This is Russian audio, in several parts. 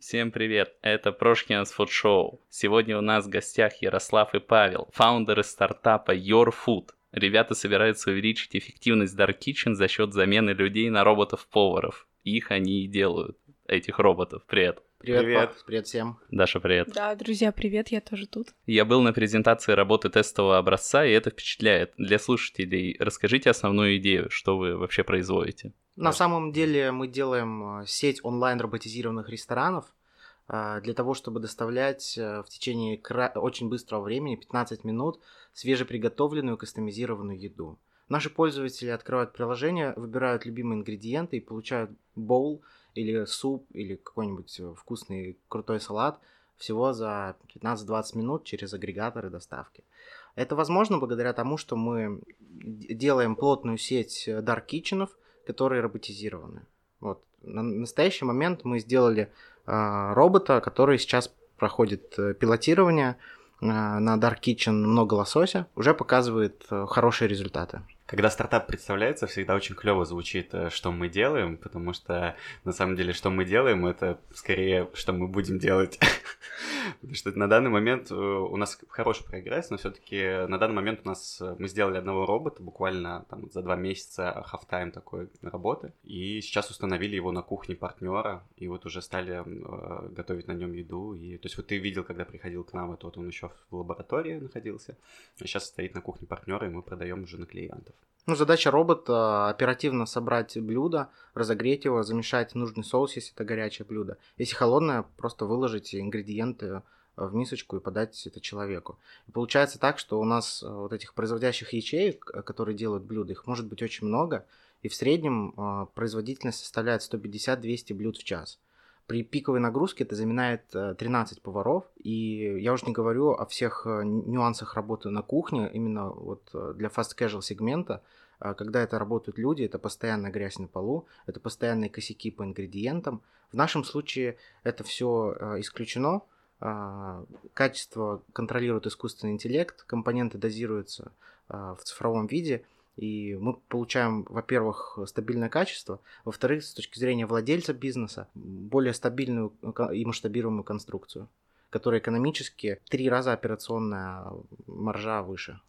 Всем привет, это Прошкинс Food Show. Сегодня у нас в гостях Ярослав и Павел, фаундеры стартапа Your Food. Ребята собираются увеличить эффективность Dark Kitchen за счет замены людей на роботов-поваров. Их они и делают, этих роботов. Привет. Привет, Привет. Пап, привет всем. Даша, привет. Да, друзья, привет, я тоже тут. Я был на презентации работы тестового образца, и это впечатляет. Для слушателей расскажите основную идею, что вы вообще производите. На самом деле мы делаем э, сеть онлайн-роботизированных ресторанов э, для того, чтобы доставлять э, в течение кра- очень быстрого времени, 15 минут, свежеприготовленную кастомизированную еду. Наши пользователи открывают приложение, выбирают любимые ингредиенты и получают боул или суп или какой-нибудь э, вкусный крутой салат всего за 15-20 минут через агрегаторы доставки. Это возможно благодаря тому, что мы делаем плотную сеть э, dark kitchen'ов, которые роботизированы. Вот. На настоящий момент мы сделали э, робота, который сейчас проходит э, пилотирование э, на Dark Kitchen много лосося, уже показывает э, хорошие результаты. Когда стартап представляется, всегда очень клево звучит, э, что мы делаем, потому что на самом деле, что мы делаем, это скорее, что мы будем делать. Потому что на данный момент э, у нас хороший прогресс, но все-таки на данный момент у нас э, мы сделали одного робота буквально там, за два месяца half-time такой работы, и сейчас установили его на кухне партнера, и вот уже стали э, готовить на нем еду. И, то есть вот ты видел, когда приходил к нам, это вот он еще в лаборатории находился, а сейчас стоит на кухне партнера, и мы продаем уже на клиентов. Ну, задача робота оперативно собрать блюдо, разогреть его, замешать нужный соус, если это горячее блюдо. Если холодное, просто выложить ингредиенты в мисочку и подать это человеку. И получается так, что у нас э, вот этих производящих ячеек, э, которые делают блюда, их может быть очень много, и в среднем э, производительность составляет 150-200 блюд в час. При пиковой нагрузке это заменяет э, 13 поваров, и я уже не говорю о всех э, нюансах работы на кухне, именно вот э, для fast casual сегмента, когда это работают люди, это постоянная грязь на полу, это постоянные косяки по ингредиентам. В нашем случае это все исключено. Качество контролирует искусственный интеллект, компоненты дозируются в цифровом виде, и мы получаем, во-первых, стабильное качество, во-вторых, с точки зрения владельца бизнеса, более стабильную и масштабируемую конструкцию, которая экономически три раза операционная маржа выше.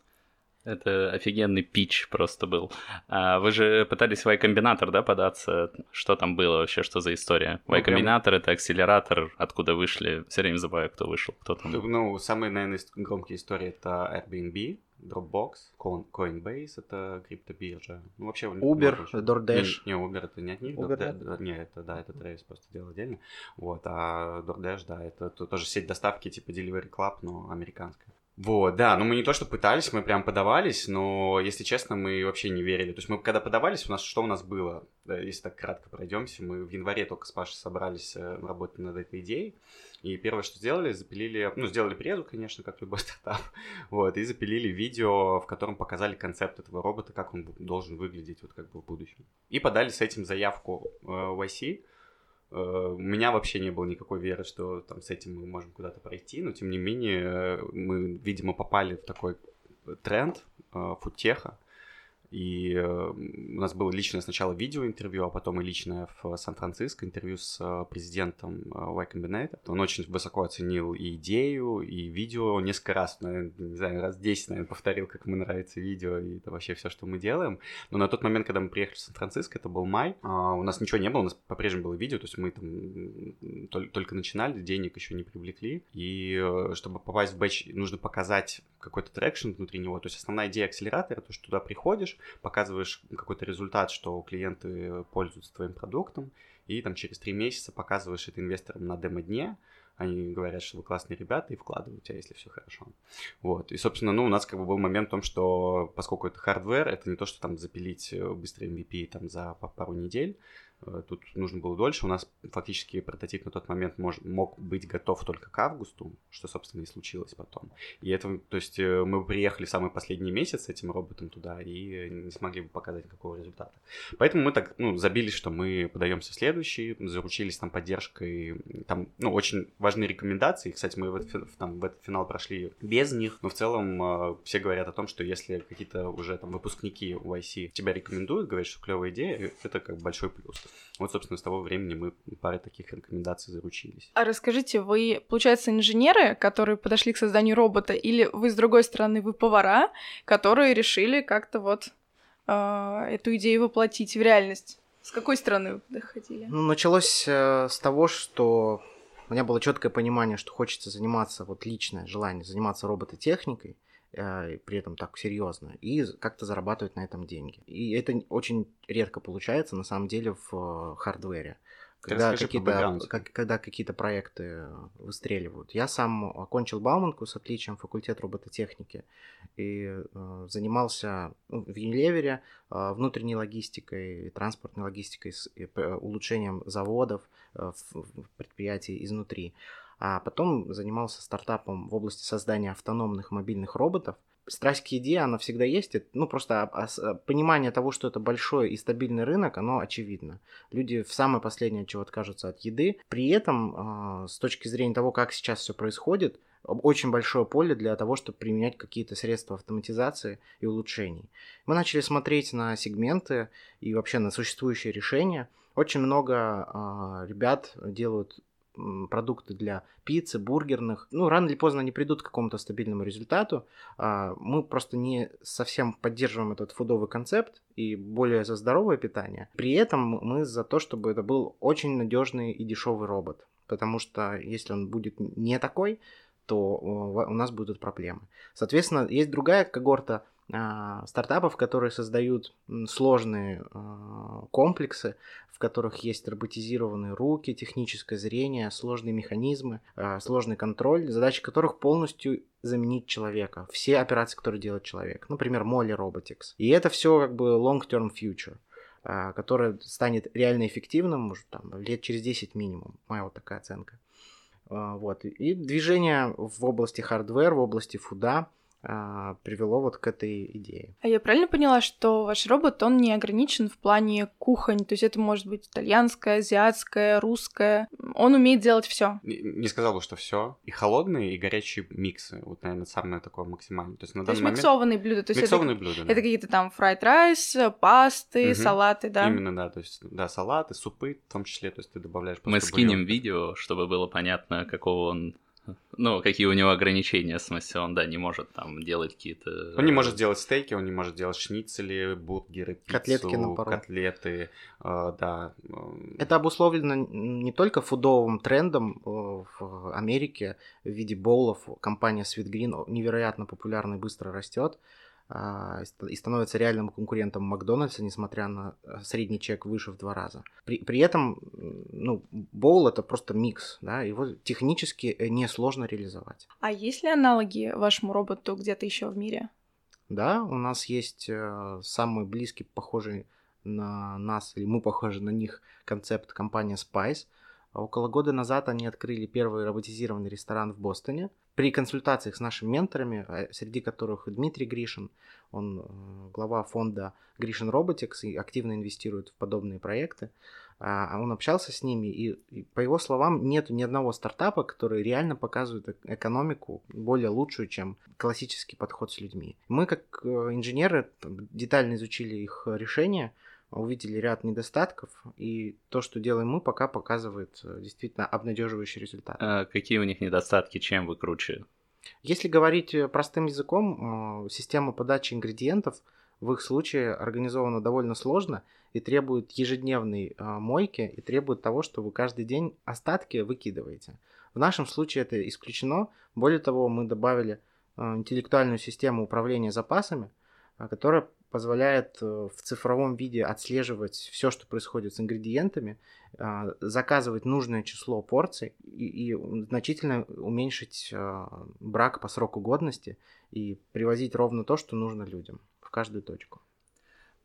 Это офигенный пич просто был. А вы же пытались в Y-комбинатор, да, податься? Что там было вообще, что за история? Ну, Y-комбинатор — это акселератор, откуда вышли. Все время забываю, кто вышел, кто там. Ну, самые, наверное, громкие истории это Airbnb, Dropbox, Coin- Coinbase, это криптобиржа. Ну, вообще... Uber. DoorDash. Не, не, Uber это не от них. Uber DoorDash- да, не, это, да, это Travis просто делал отдельно. Вот, а DoorDash, да, это то- тоже сеть доставки типа Delivery Club, но американская. Вот, да, ну мы не то, что пытались, мы прям подавались, но, если честно, мы вообще не верили. То есть мы когда подавались, у нас что у нас было? Если так кратко пройдемся, мы в январе только с Пашей собрались э, работать над этой идеей. И первое, что сделали, запилили, ну, сделали презу, конечно, как любой стартап, вот, и запилили видео, в котором показали концепт этого робота, как он должен выглядеть вот как бы в будущем. И подали с этим заявку э, в IC. Э, У меня вообще не было никакой веры, что там с этим мы можем куда-то пройти, но тем не менее э, мы, видимо, попали в такой тренд э, фудтеха, и у нас было личное сначала видеоинтервью, а потом и личное в Сан-Франциско интервью с э, президентом э, Y Combinator. Он очень высоко оценил и идею, и видео несколько раз, наверное, не знаю, раз 10, наверное, повторил, как ему нравится видео, и это вообще все, что мы делаем. Но на тот момент, когда мы приехали в Сан-Франциско, это был май, а, у нас ничего не было, у нас по-прежнему было видео, то есть мы там только начинали, денег еще не привлекли, и э, чтобы попасть в batch, нужно показать какой-то traction внутри него, то есть основная идея акселератора, то, что туда приходишь, показываешь какой-то результат, что клиенты пользуются твоим продуктом, и там через три месяца показываешь это инвесторам на демо-дне, они говорят, что вы классные ребята, и вкладывают тебя, если все хорошо. Вот. И, собственно, ну, у нас как бы был момент в том, что поскольку это hardware, это не то, что там запилить э, быстрый MVP там за па- пару недель, тут нужно было дольше. У нас фактически прототип на тот момент мож- мог быть готов только к августу, что, собственно, и случилось потом. И это, то есть, э, мы приехали в самый последний месяц с этим роботом туда и не смогли бы показать никакого результата. Поэтому мы так, ну, забились, что мы подаемся в следующий, заручились там поддержкой, там, ну, очень важные рекомендации. Кстати, мы в этот, там, в этот финал прошли без них, но в целом э, все говорят о том, что если какие-то уже там выпускники YC тебя рекомендуют, говорят, что клевая идея, это как большой плюс. Вот, собственно, с того времени мы парой таких рекомендаций заручились. А расскажите, вы, получается, инженеры, которые подошли к созданию робота, или вы, с другой стороны, вы повара, которые решили как-то вот э, эту идею воплотить в реальность? С какой стороны вы подходили? Ну, началось э, с того, что у меня было четкое понимание, что хочется заниматься, вот личное желание заниматься робототехникой, при этом так серьезно, и как-то зарабатывать на этом деньги. И это очень редко получается, на самом деле, в э, хардвере. Когда какие-то, как, когда какие-то проекты выстреливают. Я сам окончил Бауманку с отличием факультет робототехники и э, занимался ну, в Юнилевере э, внутренней логистикой, транспортной логистикой, с, и, э, улучшением заводов э, в, в предприятии изнутри. А потом занимался стартапом в области создания автономных мобильных роботов. Страсть к еде, она всегда есть. Ну, просто понимание того, что это большой и стабильный рынок, оно очевидно. Люди в самое последнее чего откажутся от еды. При этом, а, с точки зрения того, как сейчас все происходит, очень большое поле для того, чтобы применять какие-то средства автоматизации и улучшений. Мы начали смотреть на сегменты и вообще на существующие решения. Очень много э, ребят делают продукты для пиццы, бургерных. Ну, рано или поздно они придут к какому-то стабильному результату. А, мы просто не совсем поддерживаем этот фудовый концепт и более за здоровое питание. При этом мы за то, чтобы это был очень надежный и дешевый робот. Потому что если он будет не такой, то у нас будут проблемы. Соответственно, есть другая когорта стартапов, которые создают сложные а, комплексы, в которых есть роботизированные руки, техническое зрение, сложные механизмы, а, сложный контроль, задача которых полностью заменить человека. Все операции, которые делает человек. Например, Molly Robotics. И это все как бы long-term future которое станет реально эффективным, может, там, лет через 10 минимум. Моя вот такая оценка. Вот. И движение в области hardware, в области food а – а, привело вот к этой идее. А я правильно поняла, что ваш робот, он не ограничен в плане кухонь, то есть это может быть итальянская, азиатская, русская, он умеет делать все. Не, не сказал бы, что все. И холодные, и горячие миксы, вот, наверное, самое такое максимальное. То есть на то есть момент... миксованные блюда. То есть миксованные это, блюда, да. Это какие-то там fried rice, пасты, угу. салаты, да? Именно, да, то есть, да, салаты, супы в том числе, то есть ты добавляешь Мы скинем бульон. видео, чтобы было понятно, какого он ну, какие у него ограничения, в смысле, он, да, не может там делать какие-то... Он не может делать стейки, он не может делать шницели, бургеры, пиццу, котлетки на пару. котлеты, э, да. Это обусловлено не только фудовым трендом э, в Америке в виде боулов. Компания Sweet Green невероятно популярна и быстро растет. А, и становится реальным конкурентом Макдональдса, несмотря на э, средний чек выше в два раза. При, при этом, ну, боул это просто микс, да, его технически э, несложно реализовать. А есть ли аналоги вашему роботу где-то еще в мире? Да, у нас есть э, самый близкий, похожий на нас, или мы похожи на них, концепт компания Spice. Около года назад они открыли первый роботизированный ресторан в Бостоне при консультациях с нашими менторами, а, среди которых Дмитрий Гришин, он э, глава фонда Гришин Robotics и активно инвестирует в подобные проекты, а, а он общался с ними, и, и по его словам, нет ни одного стартапа, который реально показывает экономику более лучшую, чем классический подход с людьми. Мы, как э, инженеры, детально изучили их решения, увидели ряд недостатков, и то, что делаем мы, пока показывает э, действительно обнадеживающий результат. А какие у них недостатки, чем вы круче? Если говорить э, простым языком, э, система подачи ингредиентов в их случае организована довольно сложно и требует ежедневной мойки и требует того, что вы каждый день остатки выкидываете. В нашем случае это исключено. Более того, мы добавили интеллектуальную систему управления запасами, которая позволяет э, в цифровом виде отслеживать все, что происходит с ингредиентами, а, заказывать нужное число порций и, и значительно уменьшить а, брак по сроку годности и привозить ровно то, что нужно людям в каждую точку.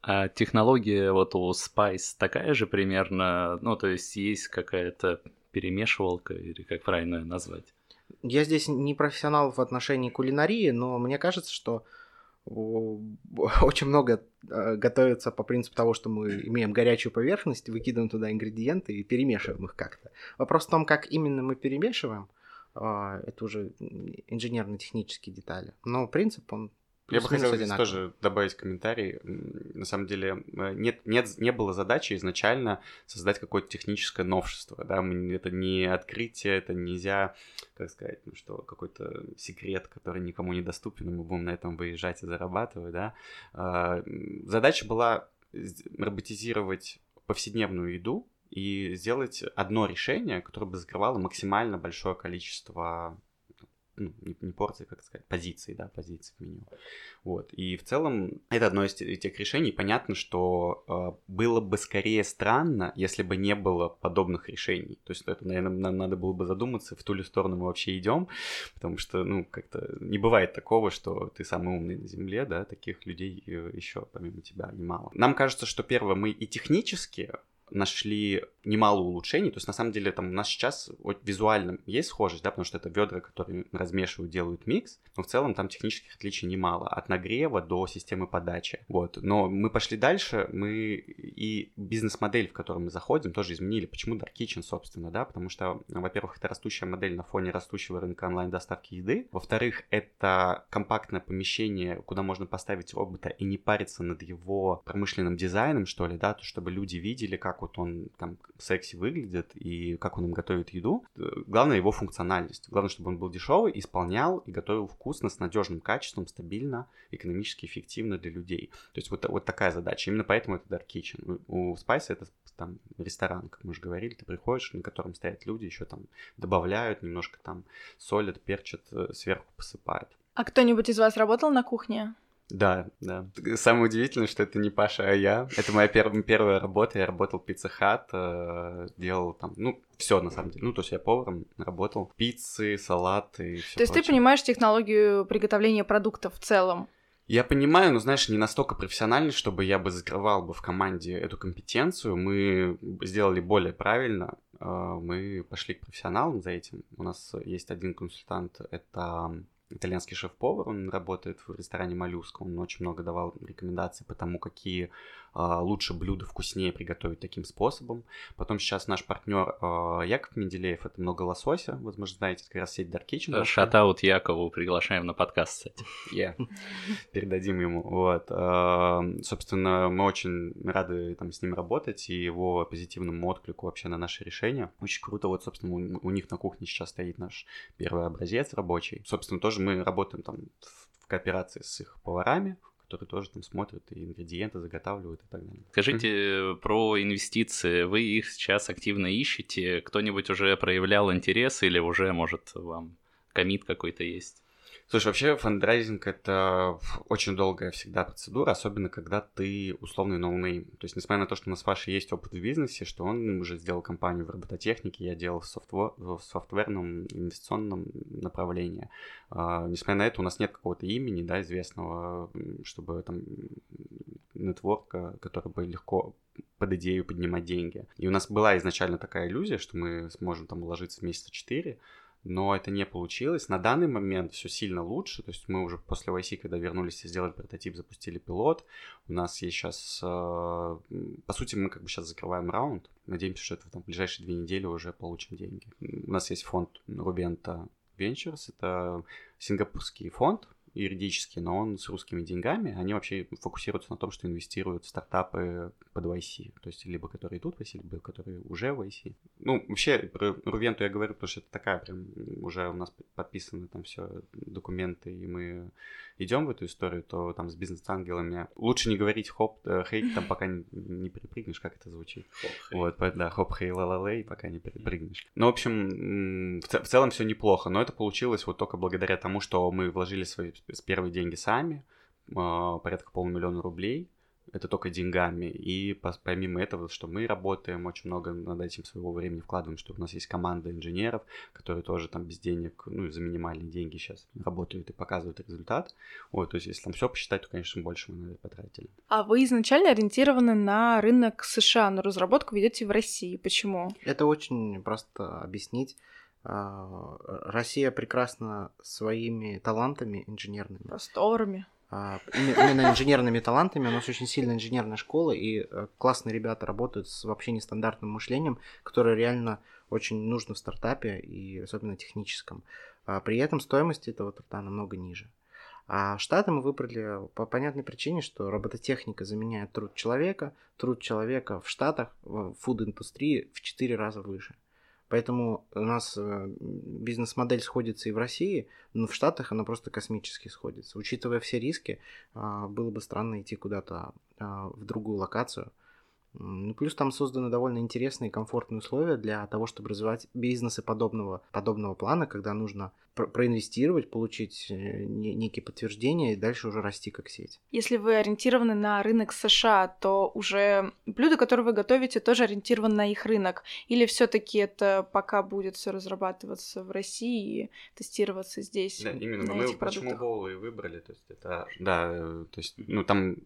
А технология вот у Spice такая же примерно, ну то есть есть какая-то перемешивалка или как правильно назвать? Я здесь не профессионал в отношении кулинарии, но мне кажется, что очень много э, готовится по принципу того, что мы имеем горячую поверхность, выкидываем туда ингредиенты и перемешиваем их как-то. Вопрос в том, как именно мы перемешиваем, а, это уже инженерно-технические детали. Но принцип, он Я бы хотел здесь тоже добавить комментарий. На самом деле, э, нет, нет, не было задачи изначально создать какое-то техническое новшество. Да? Это не открытие, это нельзя, как сказать, ну, что какой-то секрет, который никому не доступен, и мы будем на этом выезжать и зарабатывать. Да? А, Задача была роботизировать повседневную еду и сделать одно решение, которое бы закрывало максимально большое количество ну, не, не порций, как сказать, позиций, да, позиций в меню. Вот. И в целом это одно из те- тех решений. Понятно, что э, было бы скорее странно, если бы не было подобных решений. То есть это, наверное, нам надо было бы задуматься, в ту ли сторону мы вообще идем, потому что, ну, как-то не бывает такого, что ты самый умный на Земле, да, таких людей еще помимо тебя немало. Нам кажется, что первое, мы и технически нашли немало улучшений. То есть, на самом деле, там у нас сейчас вот визуально есть схожесть, да, потому что это ведра, которые размешивают, делают микс, но в целом там технических отличий немало. От нагрева до системы подачи. Вот. Но мы пошли дальше, мы и бизнес-модель, в которую мы заходим, тоже изменили. Почему Dark Kitchen, собственно, да? Потому что, во-первых, это растущая модель на фоне растущего рынка онлайн-доставки еды. Во-вторых, это компактное помещение, куда можно поставить робота и не париться над его промышленным дизайном, что ли, да, то, чтобы люди видели, как вот он там секси выглядит и как он им готовит еду. Э, Главное его функциональность. Главное, чтобы он был дешевый, исполнял и готовил вкусно, с надежным качеством, стабильно, экономически эффективно для людей. То есть вот, вот такая задача. Именно поэтому это Dark Kitchen. У у Spice это там ресторан, как мы уже говорили, ты приходишь, на котором стоят люди, еще там добавляют, немножко там солят, перчат, э, сверху посыпают. А кто-нибудь из вас работал на кухне? Да, да. Самое удивительное, что это не Паша, а я. Это моя пер- первая работа. Я работал в Pizza Hut, э, делал там, ну, все на самом деле. Ну, то есть я поваром работал. Пиццы, салаты и все То есть ты понимаешь технологию приготовления продуктов в целом? Я понимаю, но, знаешь, не настолько профессионально, чтобы я бы закрывал бы в команде эту компетенцию. Мы сделали более правильно. Э, Мы пошли к профессионалам за этим. У нас есть один консультант, это итальянский шеф-повар, он работает в ресторане Моллюска, он очень много давал рекомендаций по тому, какие лучше блюда вкуснее приготовить таким способом. Потом сейчас наш партнер а, Яков Менделеев, это много лосося, возможно, знаете, как раз сеть Dark Kitchen. Шатаут Якову приглашаем на подкаст, кстати. Yeah. Передадим ему. Вот. А, Собственно, мы очень рады там с ним работать и его позитивному отклику вообще на наше решение. Очень круто. Вот, собственно, у, у них на кухне сейчас стоит наш первый образец рабочий. Собственно, тоже мы работаем там в кооперации с их поварами, которые тоже там смотрят и ингредиенты заготавливают и так далее. Скажите э, про инвестиции. Вы их сейчас активно ищете? Кто-нибудь уже проявлял интерес или уже, может, вам commit какой-то есть? Слушай, вообще фандрайзинг это очень долгая всегда процедура, особенно когда ты условный ноунейм. То есть, несмотря на то, что у нас с есть опыт в бизнесе, что он уже сделал компанию в робототехнике, я делал в, софтво- в софтверном инвестиционном направлении. А, несмотря на это, у нас нет какого-то имени, да, известного, чтобы там network а, который бы легко под идею поднимать деньги. И у нас была изначально такая иллюзия, что мы сможем там уложиться в месяца 4, но это не получилось. На данный момент все сильно лучше, то есть мы уже после YC, когда вернулись и сделали прототип, запустили пилот, у нас есть сейчас, по сути, мы как бы сейчас закрываем раунд, надеемся, что это там, в ближайшие две недели уже получим деньги. У нас есть фонд Rubenta Ventures, это сингапурский фонд, юридический, но он с русскими деньгами, они вообще фокусируются на том, что инвестируют в стартапы под YC, то есть либо которые идут в YC, либо которые уже в YC. Ну, вообще, про Рувенту я говорю, потому что это такая прям, уже у нас подписаны там все документы, и мы идем в эту историю, то там с бизнес-ангелами лучше не говорить хоп, э, хей, там пока не, не перепрыгнешь, как это звучит. Хоп-хей. Вот, да, хоп, хей, ла ла пока не перепрыгнешь. Ну, в общем, в, ц- в целом все неплохо, но это получилось вот только благодаря тому, что мы вложили свои с первые деньги сами, а, порядка полумиллиона рублей, это только деньгами. И помимо этого, что мы работаем, очень много над этим своего времени вкладываем, что у нас есть команда инженеров, которые тоже там без денег, ну, за минимальные деньги сейчас работают и показывают результат. Вот, то есть, если там все посчитать, то, конечно, больше мы на это потратили. А вы изначально ориентированы на рынок США, но разработку ведете в России. Почему? Это очень просто объяснить. А, Россия прекрасна своими талантами инженерными. Просторами. А, име- Именно инженерными талантами. У нас очень сильная инженерная школа, и э, классные ребята работают с вообще нестандартным мышлением, которое реально очень нужно в стартапе, и особенно техническом. А При этом стоимость этого труда намного ниже. А Штаты мы выбрали по понятной причине, что робототехника заменяет труд человека, труд человека в Штатах, в фуд-индустрии в 4 раза выше. Поэтому у нас э, бизнес-модель сходится и в России, но в Штатах она просто космически сходится. Учитывая все риски, а, было бы странно идти куда-то а, в другую локацию – ну, плюс там созданы довольно интересные и комфортные условия для того, чтобы развивать бизнесы подобного, подобного плана, когда нужно про проинвестировать, получить э, некие подтверждения и дальше уже расти как сеть. Если вы ориентированы на рынок США, то уже блюда, которые вы готовите, тоже ориентированы на их рынок? Или все таки это пока будет все разрабатываться в России и тестироваться здесь? Да, именно. На Мы этих почему продуктах? боулы выбрали? То есть это, да, э, то есть, ну там,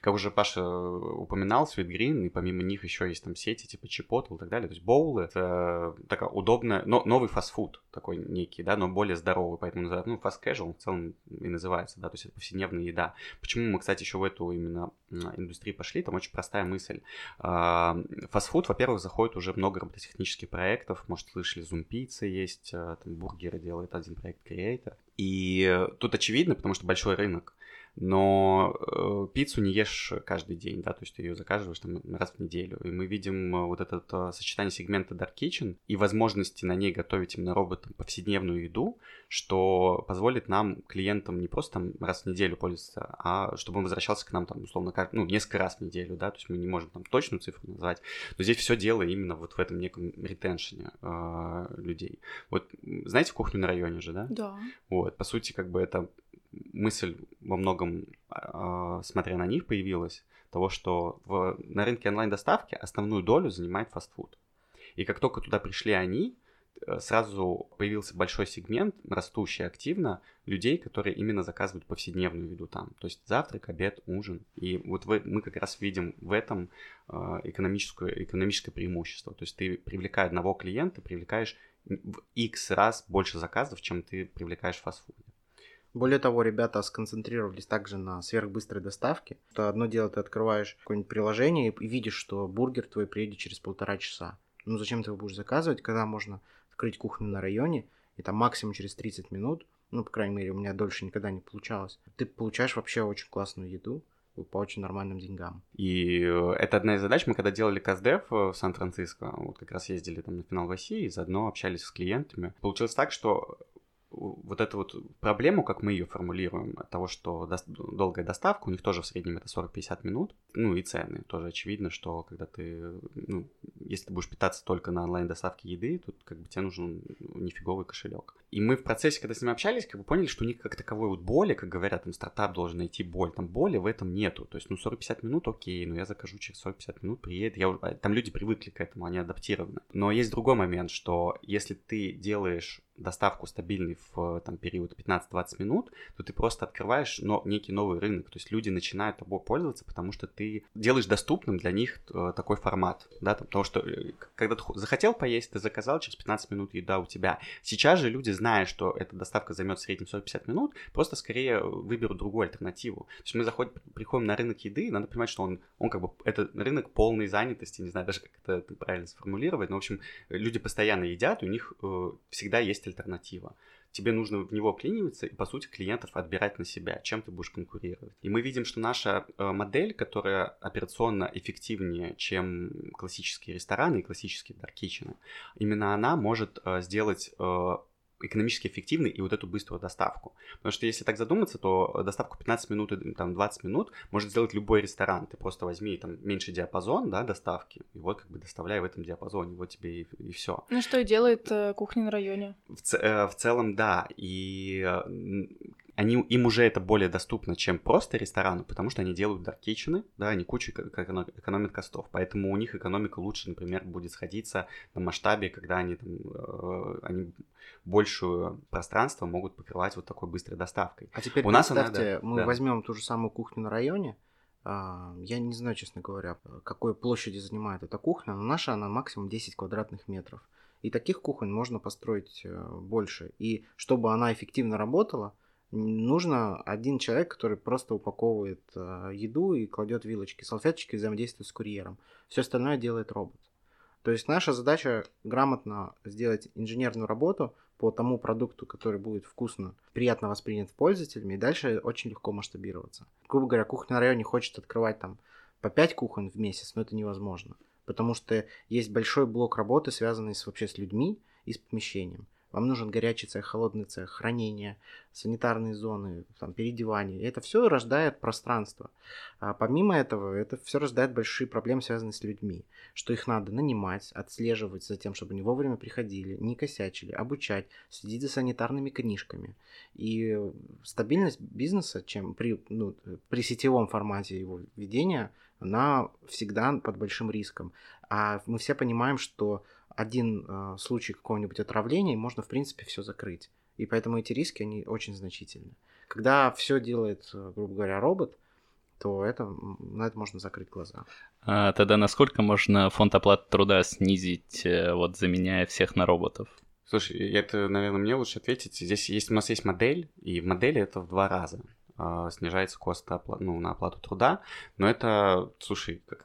как уже Паша упоминал, Sweet Green, и помимо них еще есть там сети типа Chipotle и так далее. То есть боулы это такая удобная, но новый фастфуд такой некий, да, но более здоровый, поэтому называют, ну, fast casual в целом и называется, да, то есть это повседневная еда. Почему мы, кстати, еще в эту именно индустрию пошли? Там очень простая мысль. А, Фастфуд, во-первых, заходит уже много робототехнических проектов, может, слышали, Zoom Pizza есть, а, там бургеры делает один проект Creator. И тут очевидно, потому что большой рынок, но э, пиццу не ешь каждый день, да, то есть ты ее заказываешь там раз в неделю. И мы видим э, вот это э, сочетание сегмента Dark Kitchen и возможности на ней готовить именно роботом повседневную еду, что позволит нам, клиентам, не просто там раз в неделю пользоваться, а чтобы он возвращался к нам там, условно, как, ну, несколько раз в неделю, да, то есть мы не можем там точную цифру назвать, но здесь все дело именно вот в этом неком ретеншене э, людей. Вот знаете кухню на районе же, да? Да. Вот, по сути, как бы это мысль во многом, э, смотря на них, появилась, того, что в, на рынке онлайн-доставки основную долю занимает фастфуд. И как только туда пришли они, э, сразу появился большой сегмент, растущий активно, людей, которые именно заказывают повседневную еду там. То есть завтрак, обед, ужин. И вот в- мы как раз видим в этом э, экономическое, экономическое преимущество. То есть ты привлекая одного клиента, привлекаешь в X раз больше заказов, чем ты привлекаешь в фастфуде. Более того, ребята сконцентрировались также на сверхбыстрой доставке. То одно дело, ты открываешь какое-нибудь приложение и видишь, что бургер твой приедет через полтора часа. Ну зачем ты его будешь заказывать, когда можно открыть кухню на районе, и там максимум через 30 минут, ну, по крайней мере, у меня дольше никогда не получалось, ты получаешь вообще очень классную еду по очень нормальным деньгам. И э, это одна из задач. Мы когда делали КСДФ в Сан-Франциско, вот как раз ездили там на финал в России, и заодно общались с клиентами. Получилось так, что вот эту вот проблему, как мы ее формулируем, от того, что дос- долгая доставка, у них тоже в среднем это 40-50 минут, ну и цены. Тоже очевидно, что когда ты, ну, если ты будешь питаться только на онлайн-доставке еды, тут как бы тебе нужен нифиговый кошелек. И мы в процессе, когда с ними общались, как бы поняли, что у них как таковой вот боли, как говорят, там стартап должен найти боль, там боли в этом нету. То есть, ну, 40-50 минут, окей, но я закажу через 40-50 минут, приедет. Я, уже- там люди привыкли к этому, они адаптированы. Но есть другой момент, что если ты делаешь доставку стабильной в там, период 15-20 минут, то ты просто открываешь но, некий новый рынок. То есть люди начинают тобой пользоваться, потому что ты делаешь доступным для них э, такой формат. Да? там, Потому что э, когда ты хо- захотел поесть, ты заказал, через 15 минут еда у тебя. Сейчас же люди, зная, что эта доставка займет в среднем 40-50 минут, просто скорее выберут другую альтернативу. То есть мы заходим, приходим на рынок еды, надо понимать, что он, он как бы, это рынок полной занятости, не знаю даже, как это правильно сформулировать, но, в общем, люди постоянно едят, у них э, всегда есть альтернатива. Тебе нужно в него вклиниваться и, по сути, клиентов отбирать на себя, чем ты будешь конкурировать. И мы видим, что наша э, модель, которая операционно эффективнее, чем классические рестораны и классические даркичены, именно она может э, сделать э, экономически эффективной и вот эту быструю доставку. Потому что если так задуматься, то доставку 15 минут и там 20 минут может сделать любой ресторан. Ты просто возьми там меньший диапазон, да, доставки, и вот как бы доставляй в этом диапазоне, вот тебе и, все. Ну что и делает э, кухня на районе. В, э, в целом, да, и э, они, им уже это более доступно, чем просто ресторану, потому что они делают даркичены, да, они кучу эко- эко- экономят костов, поэтому у них экономика лучше, например, будет сходиться на масштабе, когда они там, э, они большую пространство могут покрывать вот такой быстрой доставкой. А теперь У нас она, да, мы да. возьмем ту же самую кухню на районе. а, Я не знаю, честно говоря, какой площади занимает эта кухня, но наша она максимум 10 квадратных метров. И таких кухонь можно построить э, больше. И чтобы она эффективно работала, нужно один человек, который просто упаковывает э, еду и кладет вилочки, салфеточки и взаимодействует с курьером. Все остальное делает робот. То есть наша задача грамотно сделать инженерную работу по тому продукту, который будет вкусно, приятно воспринят пользователями, и дальше очень легко масштабироваться. Грубо говоря, кухня на районе хочет открывать там по 5 кухонь в месяц, но это невозможно, потому что есть большой блок работы, связанный с, вообще с людьми и с помещением. Вам нужен горячий цех, холодный цех, хранение, санитарные зоны, там, переодевание. И это все рождает пространство. А помимо этого, это все рождает большие проблемы, связанные с людьми. Что их надо нанимать, отслеживать за тем, чтобы они вовремя приходили, не косячили, обучать, следить за санитарными книжками. И стабильность бизнеса, чем при, ну, при сетевом формате его ведения, она всегда под большим риском. А мы все понимаем, что один э, случай какого-нибудь отравления, можно, в принципе, все закрыть. И поэтому эти риски, они очень значительны. Когда все делает, э, грубо говоря, робот, то это, на это можно закрыть глаза. А тогда насколько можно фонд оплаты труда снизить, э, вот заменяя всех на роботов? Слушай, это, наверное, мне лучше ответить. Здесь есть, у нас есть модель, и в модели это в два раза э, снижается кост опла- ну, на оплату труда. Но это, слушай, как,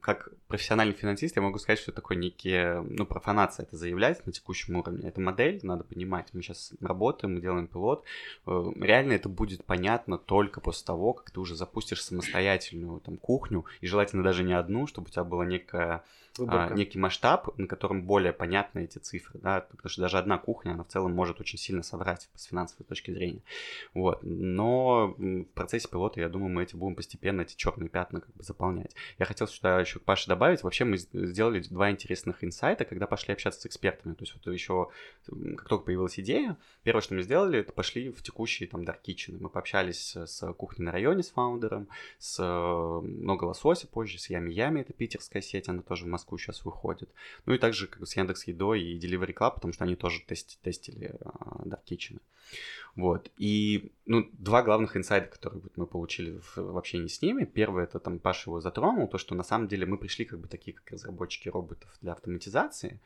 как профессиональный финансист я могу сказать, что такое некие, ну, профанация это заявлять на текущем уровне. Это модель, надо понимать. Мы сейчас работаем, мы делаем пилот. Э, реально это будет понятно только после того, как ты уже запустишь самостоятельную там кухню, и желательно даже не одну, чтобы у тебя была некая а, некий масштаб, на котором более понятны эти цифры, да, потому что даже одна кухня, она в целом может очень сильно соврать с финансовой точки зрения. Вот. Но в процессе пилота, я думаю, мы эти будем постепенно эти черные пятна как бы заполнять. Я хотел сюда еще к Паше добавить, вообще мы сделали два интересных инсайта, когда пошли общаться с экспертами. То есть вот еще, как только появилась идея, первое, что мы сделали, это пошли в текущие там Dark Kitchen. Мы пообщались с кухней на районе, с фаундером, с много лосося позже, с Ями Ями, это питерская сеть, она тоже в Москву сейчас выходит. Ну и также как с Яндекс Едой и Delivery Club, потому что они тоже тест, тестили uh, Dark Kitchen. Вот. И, ну, два главных инсайда, которые вот мы получили в, в общении с ними. Первое, это там Паша его затронул, то, что на самом деле мы пришли как бы такие, как разработчики роботов для автоматизации,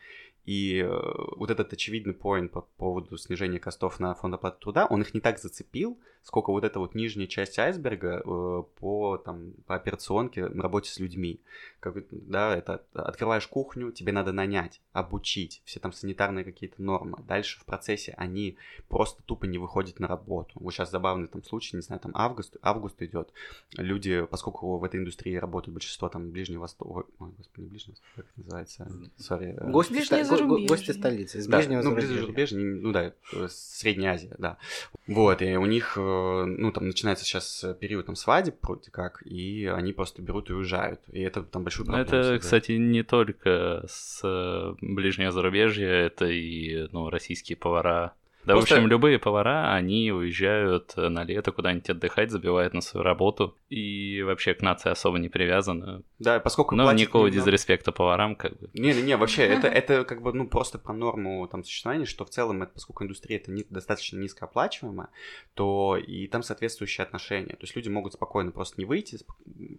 и э, вот этот очевидный поинт по поводу снижения костов на фонд оплаты труда, он их не так зацепил, сколько вот эта вот нижняя часть айсберга э, по, там, по операционке на работе с людьми. Как, да, это открываешь кухню, тебе надо нанять, обучить, все там санитарные какие-то нормы. Дальше в процессе они просто тупо не выходят на работу. Вот сейчас забавный там случай, не знаю, там август, август идет. Люди, поскольку в этой индустрии работают большинство там Ближнего Востока, ой, господи, не Ближнего Востока, как это называется? Сори. Э, Гости, го- гости столицы, из да, ближнего ну, зарубежья. ну да, э, Средняя Азия, да. Вот, и у них, э, ну, там начинается сейчас период там свадеб, вроде как, и они просто берут и уезжают. И это там большой проблема. Это, создает. кстати, не только с э, ближнего зарубежья, это и, ну, российские повара да, Просто... в общем, любые повара, они уезжают на лето куда-нибудь отдыхать, забивают на свою работу, и вообще к нации особо не привязаны. Да, поскольку Но никакого немного... дизреспекта поварам, как бы. Не-не-не, вообще, это, это как бы, ну, просто про норму там существования, что в целом, это, поскольку индустрия это не, достаточно низкооплачиваемая, то и там соответствующие отношения. То есть люди могут спокойно просто не выйти,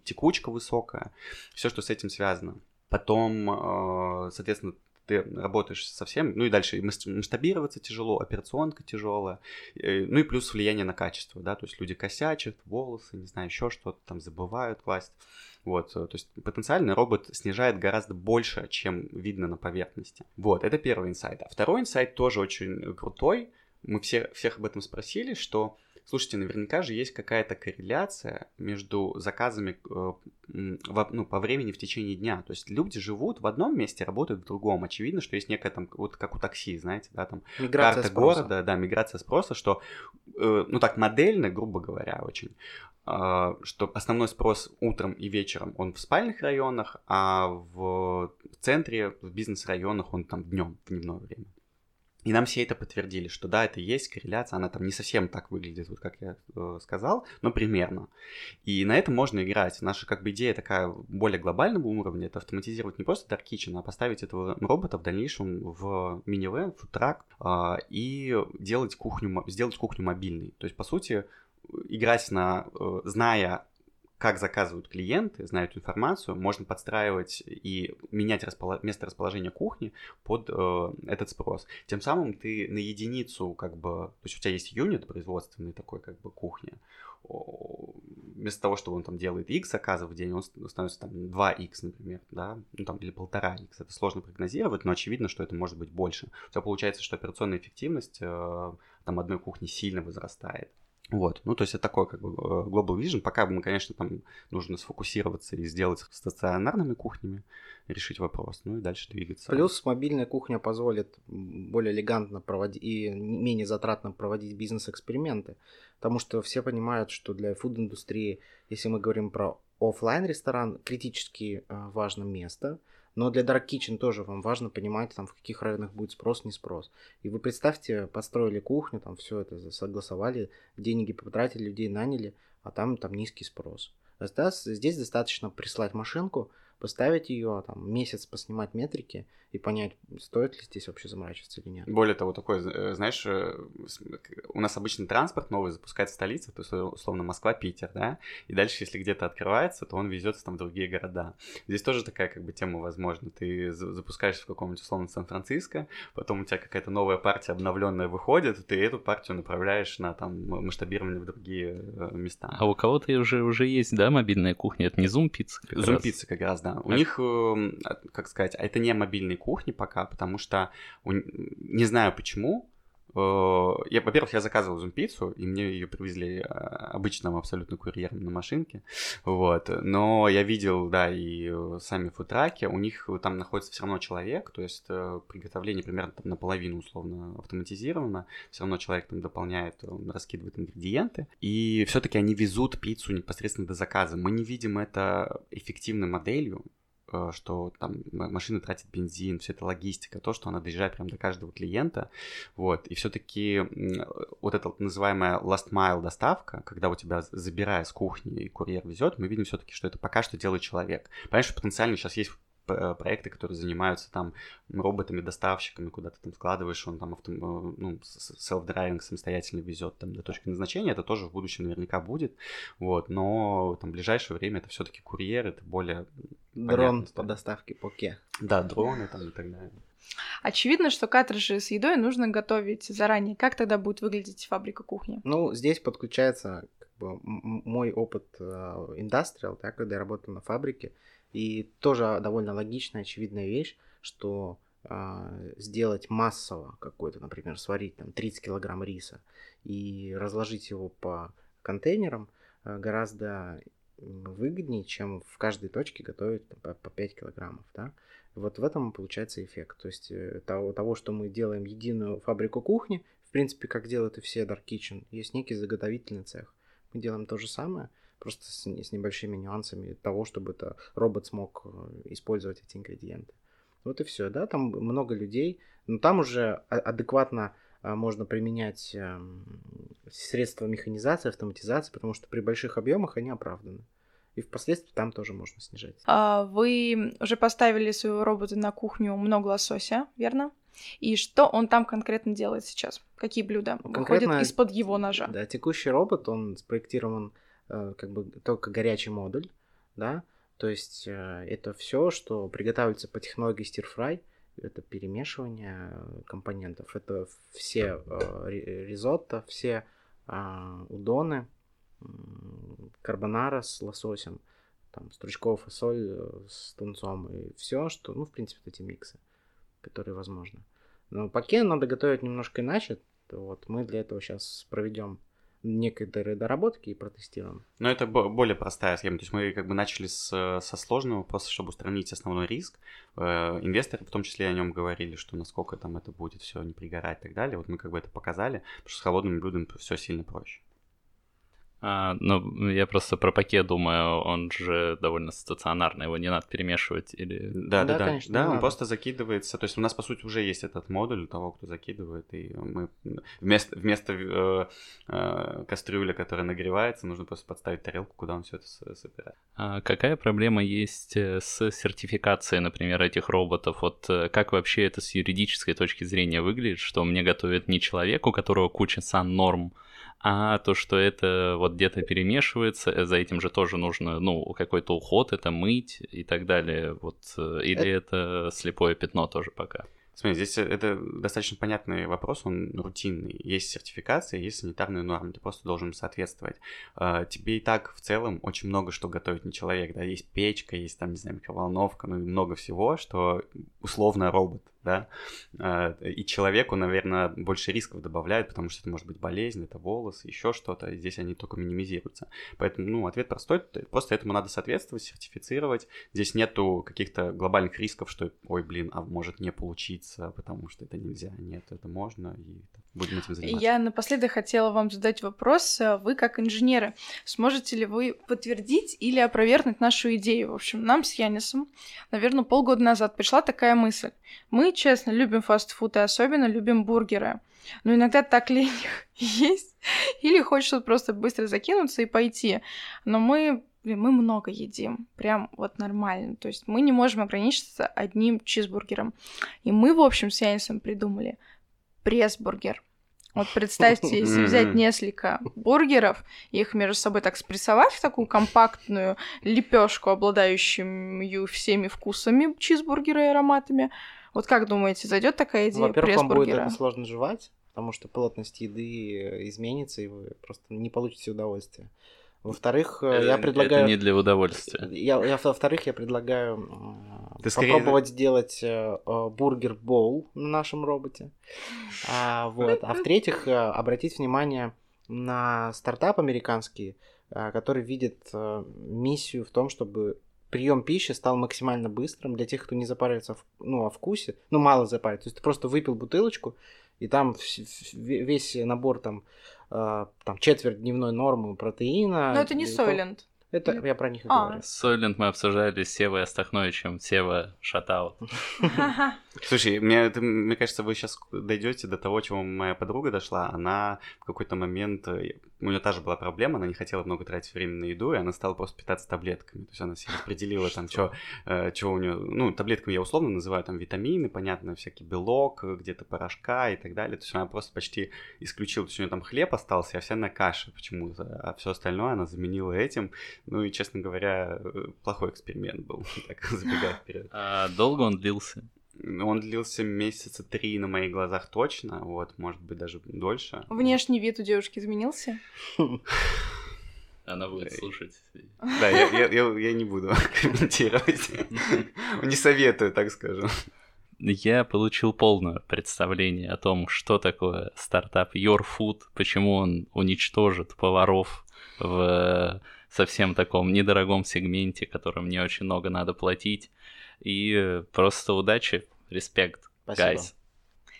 текучка высокая, все, что с этим связано. Потом, э, соответственно, ты работаешь совсем, ну и дальше масштабироваться тяжело, операционка тяжелая, э, ну и плюс влияние на качество, да, то есть люди косячат, волосы, не знаю, еще что-то там забывают класть, вот, э, то есть потенциально робот снижает гораздо больше, чем видно на поверхности. Вот, это первый инсайт. А второй инсайт тоже очень крутой, мы все, всех об этом спросили, что Слушайте, наверняка же есть какая-то корреляция между заказами э, ну, по времени в течение дня. То есть люди живут в одном месте, работают в другом. Очевидно, что есть некая там, вот как у такси, знаете, да, там миграция карта спроса. города, да, миграция спроса, что, э, ну так модельно, грубо говоря, очень, э, что основной спрос утром и вечером он в спальных районах, а в центре, в бизнес-районах он там днем, в дневное время. И нам все это подтвердили, что да, это есть корреляция, она там не совсем так выглядит, вот как я э, сказал, но примерно. И на этом можно играть. Наша как бы идея такая более глобального уровня, это автоматизировать не просто Dark Kitchen, а поставить этого робота в дальнейшем в минивэн, в трак э, и делать кухню, сделать кухню мобильной. То есть, по сути, играть на, э, зная как заказывают клиенты, знают информацию, можно подстраивать и менять располо... место расположения кухни под э, этот спрос. Тем самым ты на единицу, как бы, то есть у тебя есть юнит производственный такой, как бы, кухня, вместо того, чтобы он там делает x заказов в день, он становится там 2x, например, да, ну там или полтора x. Это сложно прогнозировать, но очевидно, что это может быть больше. Тебя получается, что операционная эффективность э, там одной кухни сильно возрастает. Вот, ну то есть это такой как бы э, global vision, пока мы, конечно, там нужно сфокусироваться и сделать стационарными кухнями, решить вопрос, ну и дальше двигаться. Плюс мобильная кухня позволит более элегантно проводить и менее затратно проводить бизнес-эксперименты, потому что все понимают, что для фуд-индустрии, если мы говорим про офлайн ресторан, критически э, важно место – но для Dark Kitchen тоже вам важно понимать, там, в каких районах будет спрос, не спрос. И вы представьте, построили кухню, там все это согласовали, деньги потратили, людей наняли, а там, там низкий спрос. Здесь достаточно прислать машинку, поставить ее, там, месяц поснимать метрики и понять, стоит ли здесь вообще заморачиваться или нет. Более того, такой, э, знаешь, э, у нас обычно транспорт новый запускает столица, то есть, условно, Москва, Питер, да, и дальше, если где-то открывается, то он везется там в другие города. Здесь тоже такая, как бы, тема возможна. Ты запускаешься в каком-нибудь, условно, Сан-Франциско, потом у тебя какая-то новая партия обновленная выходит, ты эту партию направляешь на, там, масштабирование в другие э, места. А у кого-то уже, уже есть, да, мобильная кухня? Это не Zoom Pizza Zoom Pizza как раз, да. У них, эм, как сказать, а это не мобильный кухни пока, потому что не знаю почему. Э, я, во-первых, я заказывал зумпицу, и мне ее привезли а, обычным абсолютно курьером на машинке, вот, но я видел, да, и сами футраки, у них там находится все равно человек, то есть э, приготовление примерно там, наполовину условно автоматизировано, все равно человек там дополняет, он раскидывает ингредиенты, и все-таки они везут пиццу непосредственно до заказа. Мы не видим это эффективной моделью, Э, что там машина тратит бензин, все это логистика, то, что она доезжает прямо до каждого клиента, вот, и все-таки вот эта называемая last mile доставка, когда у тебя забирая с кухни и курьер везет, мы видим все-таки, что это пока что делает человек. Понимаешь, что потенциально сейчас есть Э, проекты, которые занимаются там роботами-доставщиками, куда ты там складываешь, он там авто, э, ну, self-driving самостоятельно везет там до точки назначения, это тоже в будущем наверняка будет, вот, но там в ближайшее время это все-таки курьер, это более Дрон понятно, по доставке поке. Да, дроны там и так далее. Очевидно, что картриджи с едой нужно готовить заранее. Как тогда будет выглядеть фабрика кухни? Ну, здесь подключается как бы, мой опыт индастриал, uh, да, когда я работал на фабрике. И тоже довольно логичная, очевидная вещь, что э, сделать массово какой-то, например, сварить там 30 килограмм риса и разложить его по контейнерам э, гораздо выгоднее, чем в каждой точке готовить по, по 5 килограммов, да. Вот в этом получается эффект. То есть э, того, того, что мы делаем единую фабрику кухни, в принципе, как делают и все Dark Kitchen, есть некий заготовительный цех. Мы делаем то же самое, просто с, с небольшими нюансами того, чтобы это робот смог э, использовать эти ингредиенты. Вот и все, да, там много людей, но там уже адекватно а, можно применять эм, средства механизации, автоматизации, потому что при больших объемах они оправданы. И впоследствии там тоже можно снижать. А вы уже поставили своего робота на кухню много лосося, верно? И что он там конкретно делает сейчас? Какие блюда конкретно, выходят из-под его ножа? Да, текущий робот, он спроектирован Э, как бы только горячий модуль, да, то есть э, это все, что приготавливается по технологии stir-fry, это перемешивание э, компонентов, это все ризотто, все а, удоны, карбонара с лососем, там, стручковая фасоль с тунцом и все, что, ну, в принципе, эти миксы, которые возможны. Но паке надо готовить немножко иначе. Вот мы для этого сейчас проведем некоторые доработки и протестируем. Но это более простая схема. То есть мы как бы начали с, со сложного, просто чтобы устранить основной риск. Э, инвесторы в том числе о нем говорили, что насколько там это будет все не пригорать и так далее. Вот мы как бы это показали, потому что с холодными блюдами все сильно проще. А, ну, я просто про пакет думаю, он же довольно стационарный, его не надо перемешивать или... Да, да, да, конечно, да, он надо. просто закидывается, то есть у нас, по сути, уже есть этот модуль того, кто закидывает, и мы вместо, вместо э, э, кастрюли, которая нагревается, нужно просто подставить тарелку, куда он все это собирает. А какая проблема есть э, с сертификацией, например, этих роботов? Вот э, как вообще это с юридической точки зрения выглядит, что мне готовит не человек, у которого куча сан-норм, а то, что это вот где-то перемешивается, э, за этим же тоже нужно, ну, какой-то уход, это мыть и так далее, вот, э, или это слепое пятно тоже пока? Смотри, здесь это достаточно понятный вопрос, он рутинный. Есть сертификация, есть санитарные нормы, ты просто должен соответствовать. А, тебе и так в целом очень много что готовит не человек, да, есть печка, есть там, не знаю, микроволновка, ну и много всего, что условно робот да, а, и человеку, наверное, больше рисков добавляют, потому что это может быть болезнь, это волосы, еще что-то, здесь они только минимизируются. Поэтому, ну, ответ простой, просто этому надо соответствовать, сертифицировать, здесь нету каких-то глобальных рисков, что, ой, блин, а может не получиться, потому что это нельзя, нет, это можно, и будем этим заниматься. Я напоследок хотела вам задать вопрос, вы как инженеры, сможете ли вы подтвердить или опровергнуть нашу идею? В общем, нам с Янисом, наверное, полгода назад пришла такая мысль. Мы честно, любим фастфуд и особенно любим бургеры. Но иногда так лень есть. Или хочется просто быстро закинуться и пойти. Но мы мы много едим, прям вот нормально. То есть мы не можем ограничиться одним чизбургером. И мы, в общем, с Янисом придумали пресс-бургер. Вот представьте, если взять несколько бургеров, их между собой так спрессовать в такую компактную лепешку, обладающую всеми вкусами чизбургера и ароматами, вот как думаете, зайдет такая идея Во-первых, вам будет это сложно жевать, потому что плотность еды изменится, и вы просто не получите удовольствия. Во-вторых, это, я предлагаю... Это не для удовольствия. Я, я, во-вторых, я предлагаю Ты попробовать скорее... сделать э, бургер-боул на нашем роботе. А, вот. а в-третьих, э, обратить внимание на стартап американский, э, который видит э, миссию в том, чтобы прием пищи стал максимально быстрым для тех, кто не запаривается ну, о вкусе, ну, мало запаривается. То есть ты просто выпил бутылочку, и там весь набор там, э, там четверть дневной нормы протеина. Но это не Сойлент. Это я про них и а. говорю. Сойлент мы обсуждали с Севой Астахновичем. Сева шатаут. Слушай, мне, мне кажется, вы сейчас дойдете до того, чего моя подруга дошла. Она в какой-то момент э, у нее та же была проблема, она не хотела много тратить времени на еду, и она стала просто питаться таблетками. То есть она себе распределила там, что э, у нее, ну, таблетками я условно называю там витамины, понятно, всякий белок, где-то порошка и так далее. То есть она просто почти исключила, то есть у нее там хлеб остался, а вся на каше почему-то, а все остальное она заменила этим. Ну и, честно говоря, э, плохой эксперимент был, так забегая вперед. А долго он длился? Он длился месяца три на моих глазах точно, вот, может быть, даже дольше. Внешний вид у девушки изменился? Она будет слушать. Да, я, я, я, я не буду комментировать. Не советую, так скажу. Я получил полное представление о том, что такое стартап Your Food, почему он уничтожит поваров в совсем таком недорогом сегменте, которым не очень много надо платить. И э, просто удачи, респект, Спасибо. guys.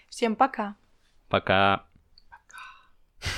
Всем пока. Пока. Пока.